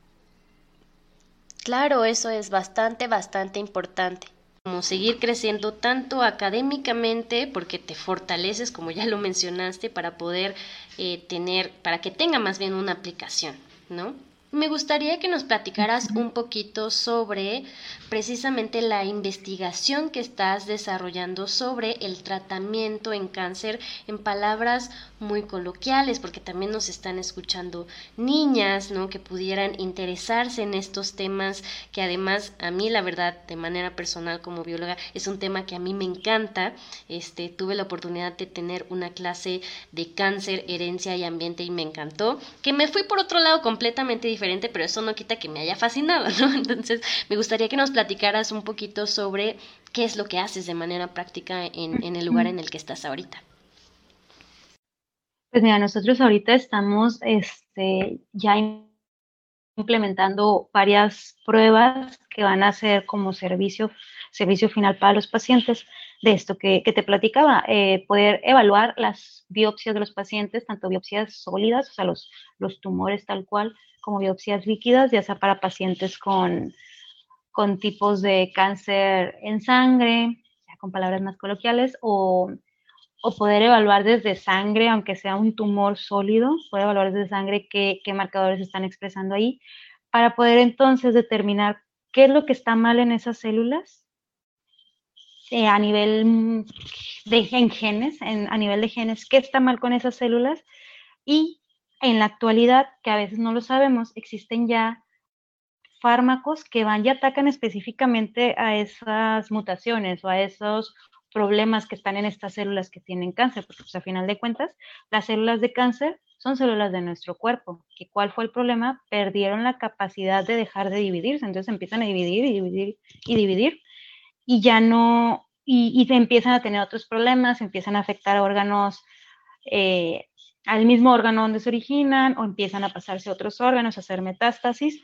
Claro, eso es bastante, bastante importante. Como seguir creciendo tanto académicamente, porque te fortaleces, como ya lo mencionaste, para poder eh, tener, para que tenga más bien una aplicación, ¿no? Me gustaría que nos platicaras un poquito sobre precisamente la investigación que estás desarrollando sobre el tratamiento en cáncer en palabras muy coloquiales, porque también nos están escuchando niñas, ¿no? Que pudieran interesarse en estos temas, que además a mí la verdad, de manera personal como bióloga, es un tema que a mí me encanta. Este, tuve la oportunidad de tener una clase de cáncer, herencia y ambiente y me encantó, que me fui por otro lado completamente diferente, pero eso no quita que me haya fascinado, ¿no? Entonces, me gustaría que nos platicaras un poquito sobre qué es lo que haces de manera práctica en, en el lugar en el que estás ahorita.
Pues mira, nosotros ahorita estamos este, ya implementando varias pruebas que van a ser como servicio, servicio final para los pacientes. De esto que, te platicaba, eh, poder evaluar las biopsias de los pacientes, tanto biopsias sólidas, o sea, los, los tumores tal cual, como biopsias líquidas, ya sea para pacientes con, con tipos de cáncer en sangre, con palabras más coloquiales, o o poder evaluar desde sangre, aunque sea un tumor sólido, poder evaluar desde sangre qué, marcadores están expresando ahí, para poder entonces determinar qué es lo que está mal en esas células eh, a nivel mm, de genes, a nivel de genes, qué está mal con esas células. Y en la actualidad, que a veces no lo sabemos, existen ya fármacos que van y atacan específicamente a esas mutaciones o a esos problemas que están en estas células que tienen cáncer, porque pues, a final de cuentas las células de cáncer son células de nuestro cuerpo. ¿Y cuál fue el problema? Perdieron la capacidad de dejar de dividirse, entonces empiezan a dividir y dividir y dividir y ya no, y, y empiezan a tener otros problemas, empiezan a afectar a órganos, eh, al mismo órgano donde se originan o empiezan a pasarse a otros órganos, a hacer metástasis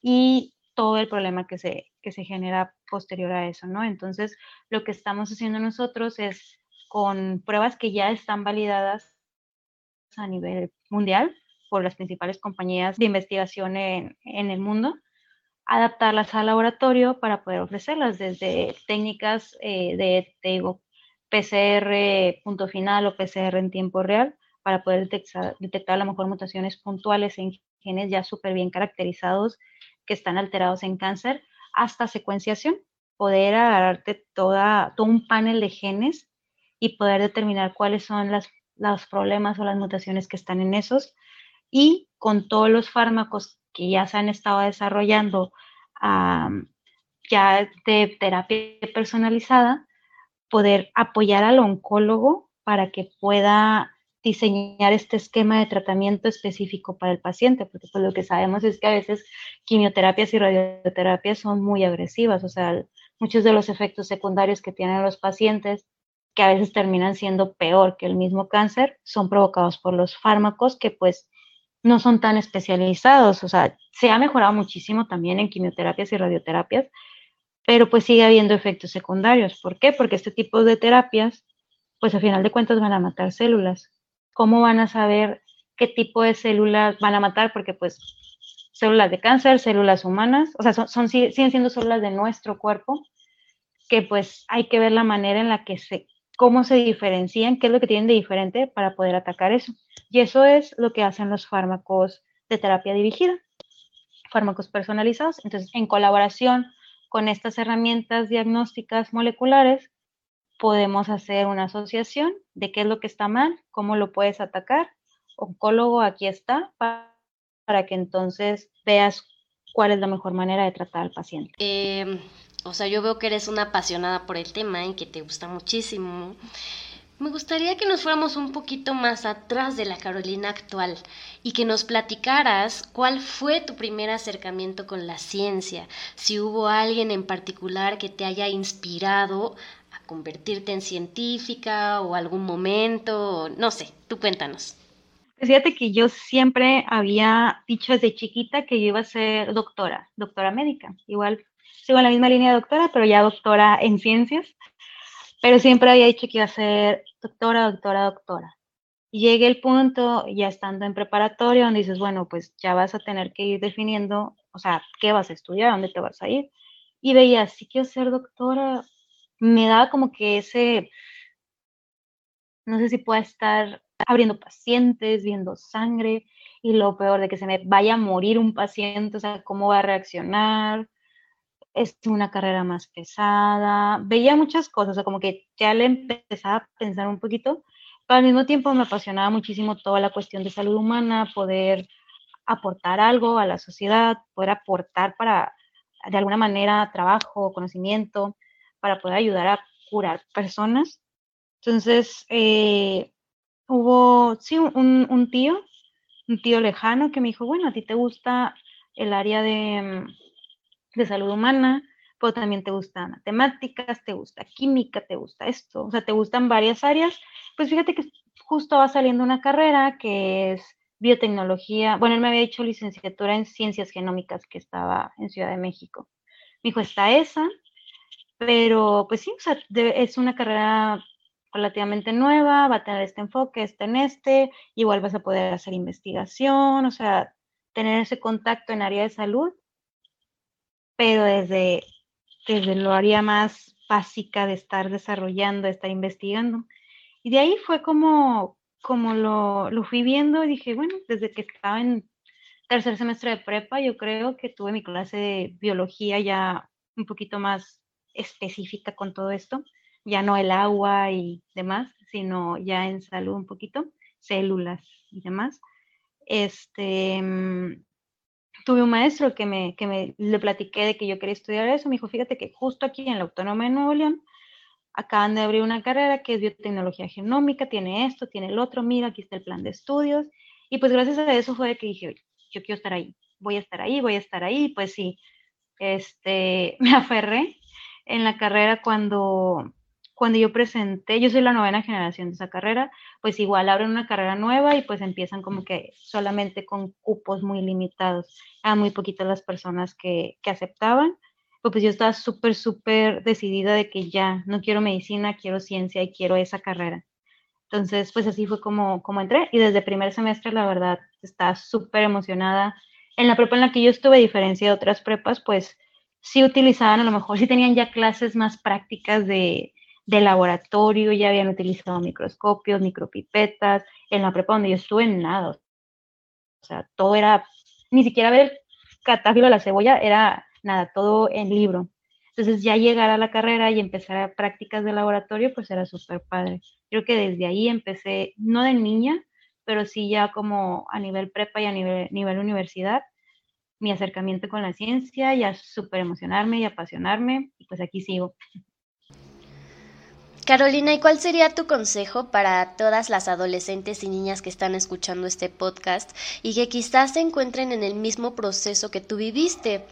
y todo el problema que se, que se genera posterior a eso, ¿no? Entonces, lo que estamos haciendo nosotros es con pruebas que ya están validadas a nivel mundial por las principales compañías de investigación en, el mundo, adaptarlas al laboratorio para poder ofrecerlas desde técnicas eh, de, digo, PCR punto final o PCR en tiempo real para poder detectar, detectar a lo mejor mutaciones puntuales en genes ya súper bien caracterizados que están alterados en cáncer, hasta secuenciación, poder agarrarte toda, todo un panel de genes y poder determinar cuáles son las, los problemas o las mutaciones que están en esos. Y con todos los fármacos que ya se han estado desarrollando ya de terapia personalizada, poder apoyar al oncólogo para que pueda diseñar este esquema de tratamiento específico para el paciente, porque pues lo que sabemos es que a veces quimioterapias y radioterapias son muy agresivas, o sea, muchos de los efectos secundarios que tienen los pacientes, que a veces terminan siendo peor que el mismo cáncer, son provocados por los fármacos que pues no son tan especializados, o sea, se ha mejorado muchísimo también en quimioterapias y radioterapias, pero pues sigue habiendo efectos secundarios. ¿Por qué? Porque este tipo de terapias, pues a final de cuentas van a matar células. ¿Cómo van a saber qué tipo de células van a matar? Porque pues células de cáncer, células humanas, o sea, son, siguen siendo células de nuestro cuerpo, que pues hay que ver la manera en la que se, cómo se diferencian, qué es lo que tienen de diferente para poder atacar eso. Y eso es lo que hacen los fármacos de terapia dirigida, fármacos personalizados. Entonces, en colaboración con estas herramientas diagnósticas moleculares, podemos hacer una asociación de qué es lo que está mal, cómo lo puedes atacar. Oncólogo, aquí está, para, que entonces veas cuál es la mejor manera de tratar al paciente.
Em, o sea, yo veo que eres una apasionada por el tema y que te gusta muchísimo. Me gustaría que nos fuéramos un poquito más atrás de la Carolina actual y que nos platicaras cuál fue tu primer acercamiento con la ciencia, si hubo alguien en particular que te haya inspirado convertirte en científica o algún momento, no sé, tú cuéntanos.
Pues fíjate que yo siempre había dicho desde chiquita que yo iba a ser doctora, doctora médica. Igual sigo en la misma línea de doctora, pero ya doctora en ciencias pero siempre había dicho que iba a ser doctora, doctora, doctora. Y llegué el punto, ya estando en preparatoria, donde dices, bueno, pues ya vas a tener que ir definiendo, o sea, qué vas a estudiar, dónde te vas a ir. Y veía, si quiero ser doctora, me daba como que ese, no sé si pueda estar abriendo pacientes, viendo sangre, y lo peor de que se me vaya a morir un paciente, o sea, cómo va a reaccionar, es una carrera más pesada, veía muchas cosas, o como que ya le empezaba a pensar un poquito, pero al mismo tiempo me apasionaba muchísimo toda la cuestión de salud humana, poder aportar algo a la sociedad, poder aportar para, de alguna manera, trabajo, conocimiento, para poder ayudar a curar personas. Entonces, eh, hubo, sí, un, tío, un tío lejano que me dijo, bueno, a ti te gusta el área de de salud humana, pero también te gustan matemáticas, te gusta química, te gusta esto, o sea, te gustan varias áreas, pues fíjate que justo va saliendo una carrera que es biotecnología, bueno, él me había dicho licenciatura en ciencias genómicas que estaba en Ciudad de México. Me dijo, está esa, pero pues sí, o sea, es una carrera relativamente nueva, va a tener este enfoque, este en este, igual vas a poder hacer investigación, o sea, tener ese contacto en área de salud pero desde, desde lo área más básica de estar desarrollando, de estar investigando. Y de ahí fue como, como lo, lo fui viendo y dije, bueno, desde que estaba en tercer semestre de prepa, yo creo que tuve mi clase de biología ya un poquito más específica con todo esto, ya no el agua y demás, sino ya en salud un poquito, células y demás. Este, mm, tuve un maestro que me, que me le platiqué de que yo quería estudiar eso, me dijo, fíjate que justo aquí en la Autónoma de Nuevo León acaban de abrir una carrera que es biotecnología genómica, tiene esto, tiene el otro, mira, aquí está el plan de estudios. Y pues gracias a eso fue que dije, yo quiero estar ahí, voy a estar ahí, voy a estar ahí. Pues sí, este, me aferré en la carrera cuando, cuando yo presenté, yo soy la novena generación de esa carrera, pues igual abren una carrera nueva y pues empiezan como que solamente con cupos muy limitados. Eran muy poquitas las personas que, que aceptaban. pues yo estaba súper, súper decidida de que ya no quiero medicina, quiero ciencia y quiero esa carrera. Entonces, pues así fue como, como entré y desde primer semestre, la verdad, estaba súper emocionada. En la prepa en la que yo estuve, a diferencia de otras prepas, pues sí utilizaban, a lo mejor sí tenían ya clases más prácticas de, de laboratorio, ya habían utilizado microscopios, micropipetas. En la prepa donde yo estuve, nada. O sea, todo era, ni siquiera ver catáfilo de la cebolla, era nada, todo en libro. Entonces ya llegar a la carrera y empezar a prácticas de laboratorio, pues era súper padre. Creo que desde ahí empecé, no de niña, pero sí ya como a nivel prepa y a nivel, nivel universidad, mi acercamiento con la ciencia y a súper emocionarme y apasionarme, y pues aquí sigo.
Carolina, ¿y cuál sería tu consejo para todas las adolescentes y niñas que están escuchando este podcast y que quizás se encuentren en el mismo proceso que tú viviste?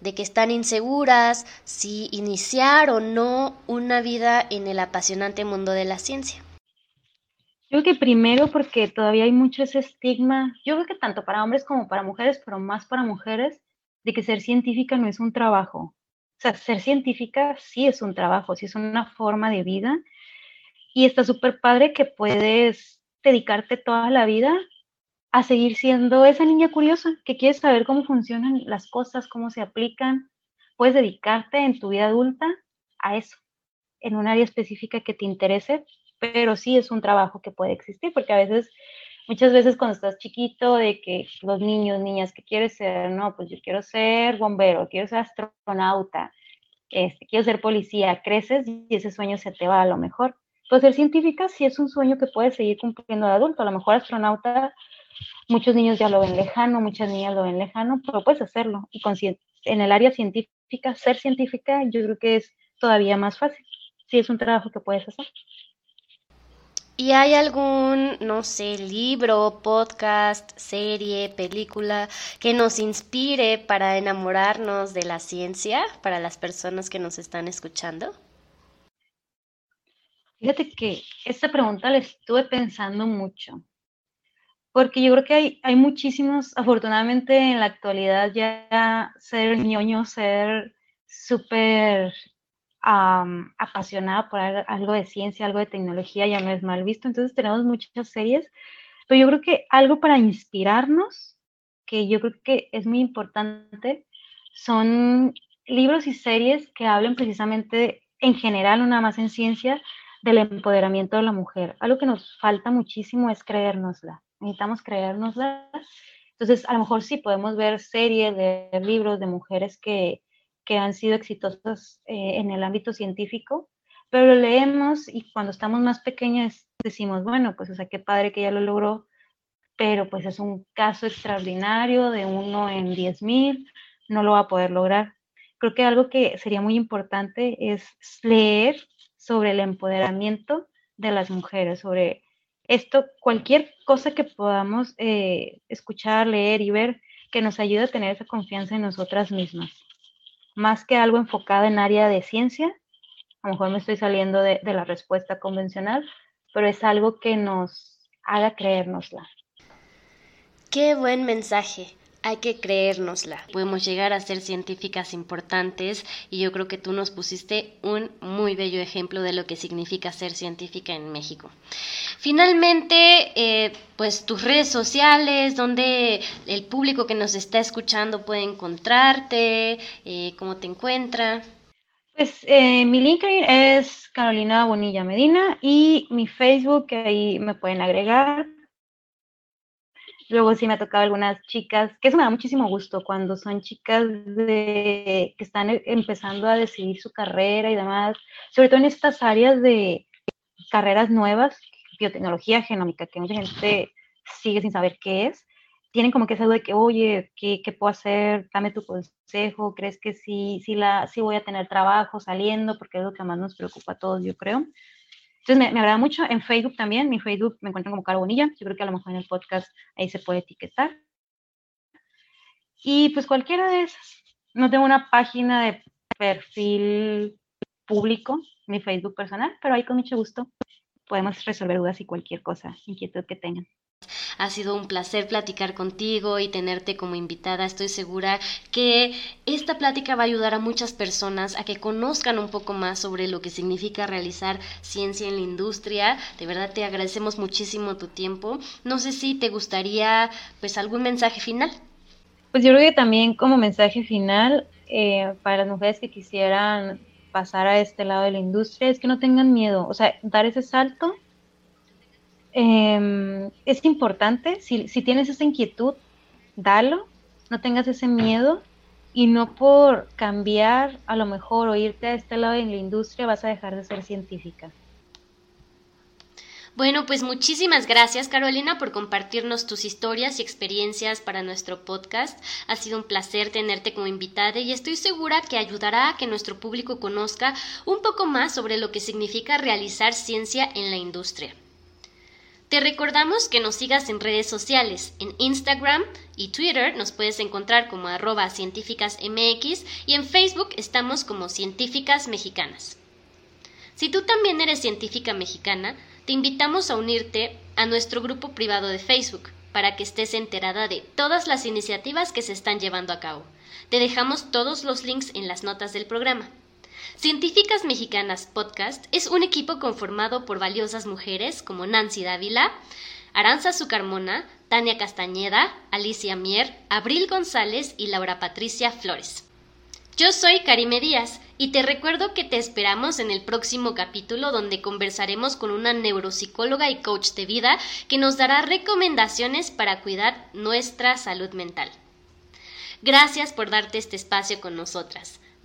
de que están inseguras si iniciar o no una vida en el apasionante mundo de la ciencia?
Yo creo que primero porque todavía hay mucho ese estigma, yo creo que tanto para hombres como para mujeres, pero más para mujeres, de que ser científica no es un trabajo. O sea, ser científica sí es un trabajo, sí es una forma de vida. Y está súper padre que puedes dedicarte toda la vida a seguir siendo esa niña curiosa que quiere saber cómo funcionan las cosas, cómo se aplican. Puedes dedicarte en tu vida adulta a eso, en un área específica que te interese, pero sí es un trabajo que puede existir, porque a veces, muchas veces cuando estás chiquito, de que los niños, niñas, ¿qué quieres ser? No, pues yo quiero ser bombero, quiero ser astronauta, este, quiero ser policía, creces y ese sueño se te va a lo mejor. Pues ser científica sí es un sueño que puedes seguir cumpliendo de adulto, a lo mejor astronauta Muchos niños ya lo ven lejano, muchas niñas lo ven lejano, pero puedes hacerlo. Y en el área científica, ser científica, yo creo que es todavía más fácil. Sí, es un trabajo que puedes hacer.
¿Y hay algún, no sé, libro, podcast, serie, película que nos inspire para enamorarnos de la ciencia para las personas que nos están escuchando?
Fíjate que esta pregunta la estuve pensando mucho porque yo creo que hay, hay muchísimos, afortunadamente en la actualidad ya ser ñoño, ser súper apasionada por algo de ciencia, algo de tecnología, ya no es mal visto, entonces tenemos muchas series, pero yo creo que algo para inspirarnos, que yo creo que es muy importante, son libros y series que hablen precisamente en general, no nada más en ciencia, del empoderamiento de la mujer. Algo que nos falta muchísimo es creérnosla necesitamos creérnoslas. Entonces, a lo mejor sí podemos ver series de libros de mujeres que, que han sido exitosas eh, en el ámbito científico, pero leemos y cuando estamos más pequeñas decimos, bueno, pues, o sea, qué padre que ya lo logró, pero pues es un caso extraordinario de uno en diez mil, no lo va a poder lograr. Creo que algo que sería muy importante es leer sobre el empoderamiento de las mujeres, sobre esto, cualquier cosa que podamos eh, escuchar, leer y ver que nos ayude a tener esa confianza en nosotras mismas. Más que algo enfocado en área de ciencia, a lo mejor me estoy saliendo de, de la respuesta convencional, pero es algo que nos haga creérnosla.
Qué buen mensaje hay que creérnosla. Podemos llegar a ser científicas importantes y yo creo que tú nos pusiste un muy bello ejemplo de lo que significa ser científica en México. Finalmente, eh, pues tus redes sociales, donde el público que nos está escuchando puede encontrarte, eh, cómo te encuentra.
Pues eh, mi LinkedIn es Carolina Bonilla Medina y mi Facebook, que ahí me pueden agregar Luego sí me ha tocado algunas chicas, que eso me da muchísimo gusto cuando son chicas de, que están e, empezando a decidir su carrera y demás, sobre todo en estas áreas de carreras nuevas, biotecnología genómica, que mucha gente sigue sin saber qué es, tienen como que esa duda de que, oye, ¿qué, qué puedo hacer? Dame tu consejo, ¿crees que sí, sí, la, sí voy a tener trabajo saliendo? Porque es lo que más nos preocupa a todos, yo creo. Entonces me, agrada mucho. En Facebook también, mi Facebook me encuentran como Caro Bonilla. Yo creo que a lo mejor en el podcast ahí se puede etiquetar. Y pues cualquiera de esas. No tengo una página de perfil público, mi Facebook personal, pero ahí con mucho gusto podemos resolver dudas y cualquier cosa, inquietud que tengan.
Ha sido un placer platicar contigo y tenerte como invitada. Estoy segura que esta plática va a ayudar a muchas personas a que conozcan un poco más sobre lo que significa realizar ciencia en la industria. De verdad te agradecemos muchísimo tu tiempo. No sé si te gustaría pues algún mensaje final.
Pues yo creo que también como mensaje final eh, para las mujeres que quisieran pasar a este lado de la industria es que no tengan miedo, o sea, dar ese salto em, es importante, si, si tienes esa inquietud, dalo, no tengas ese miedo y no por cambiar a lo mejor o irte a este lado de la industria vas a dejar de ser científica.
Bueno, pues muchísimas gracias Carolina por compartirnos tus historias y experiencias para nuestro podcast. Ha sido un placer tenerte como invitada y estoy segura que ayudará a que nuestro público conozca un poco más sobre lo que significa realizar ciencia en la industria. Te recordamos que nos sigas en redes sociales, en Instagram y Twitter nos puedes encontrar como arroba científicasmx y en Facebook estamos como científicas mexicanas. Si tú también eres científica mexicana, te invitamos a unirte a nuestro grupo privado de Facebook para que estés enterada de todas las iniciativas que se están llevando a cabo. Te dejamos todos los links en las notas del programa. Científicas Mexicanas Podcast es un equipo conformado por valiosas mujeres como Nancy Dávila, Aranza Zucarmona, Tania Castañeda, Alicia Mier, Abril González y Laura Patricia Flores. Yo soy Karime Díaz y te recuerdo que te esperamos en el próximo capítulo donde conversaremos con una neuropsicóloga y coach de vida que nos dará recomendaciones para cuidar nuestra salud mental. Gracias por darte este espacio con nosotras.